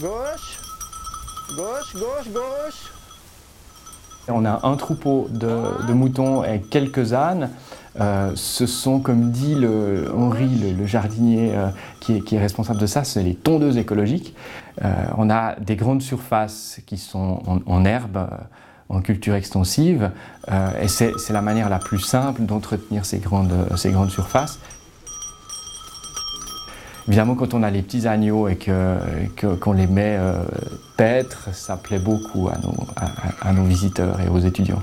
Gauche, gauche, gauche, gauche. On a un troupeau de, moutons et quelques ânes. Euh, ce sont, comme dit Henri, le, jardinier euh, qui, est, responsable de ça, c'est les tondeuses écologiques. Euh, on a des grandes surfaces qui sont en, herbe, en culture extensive, et c'est la manière la plus simple d'entretenir ces grandes surfaces. Évidemment, quand on a les petits agneaux et qu'on les met paître, ça plaît beaucoup à nos visiteurs et aux étudiants.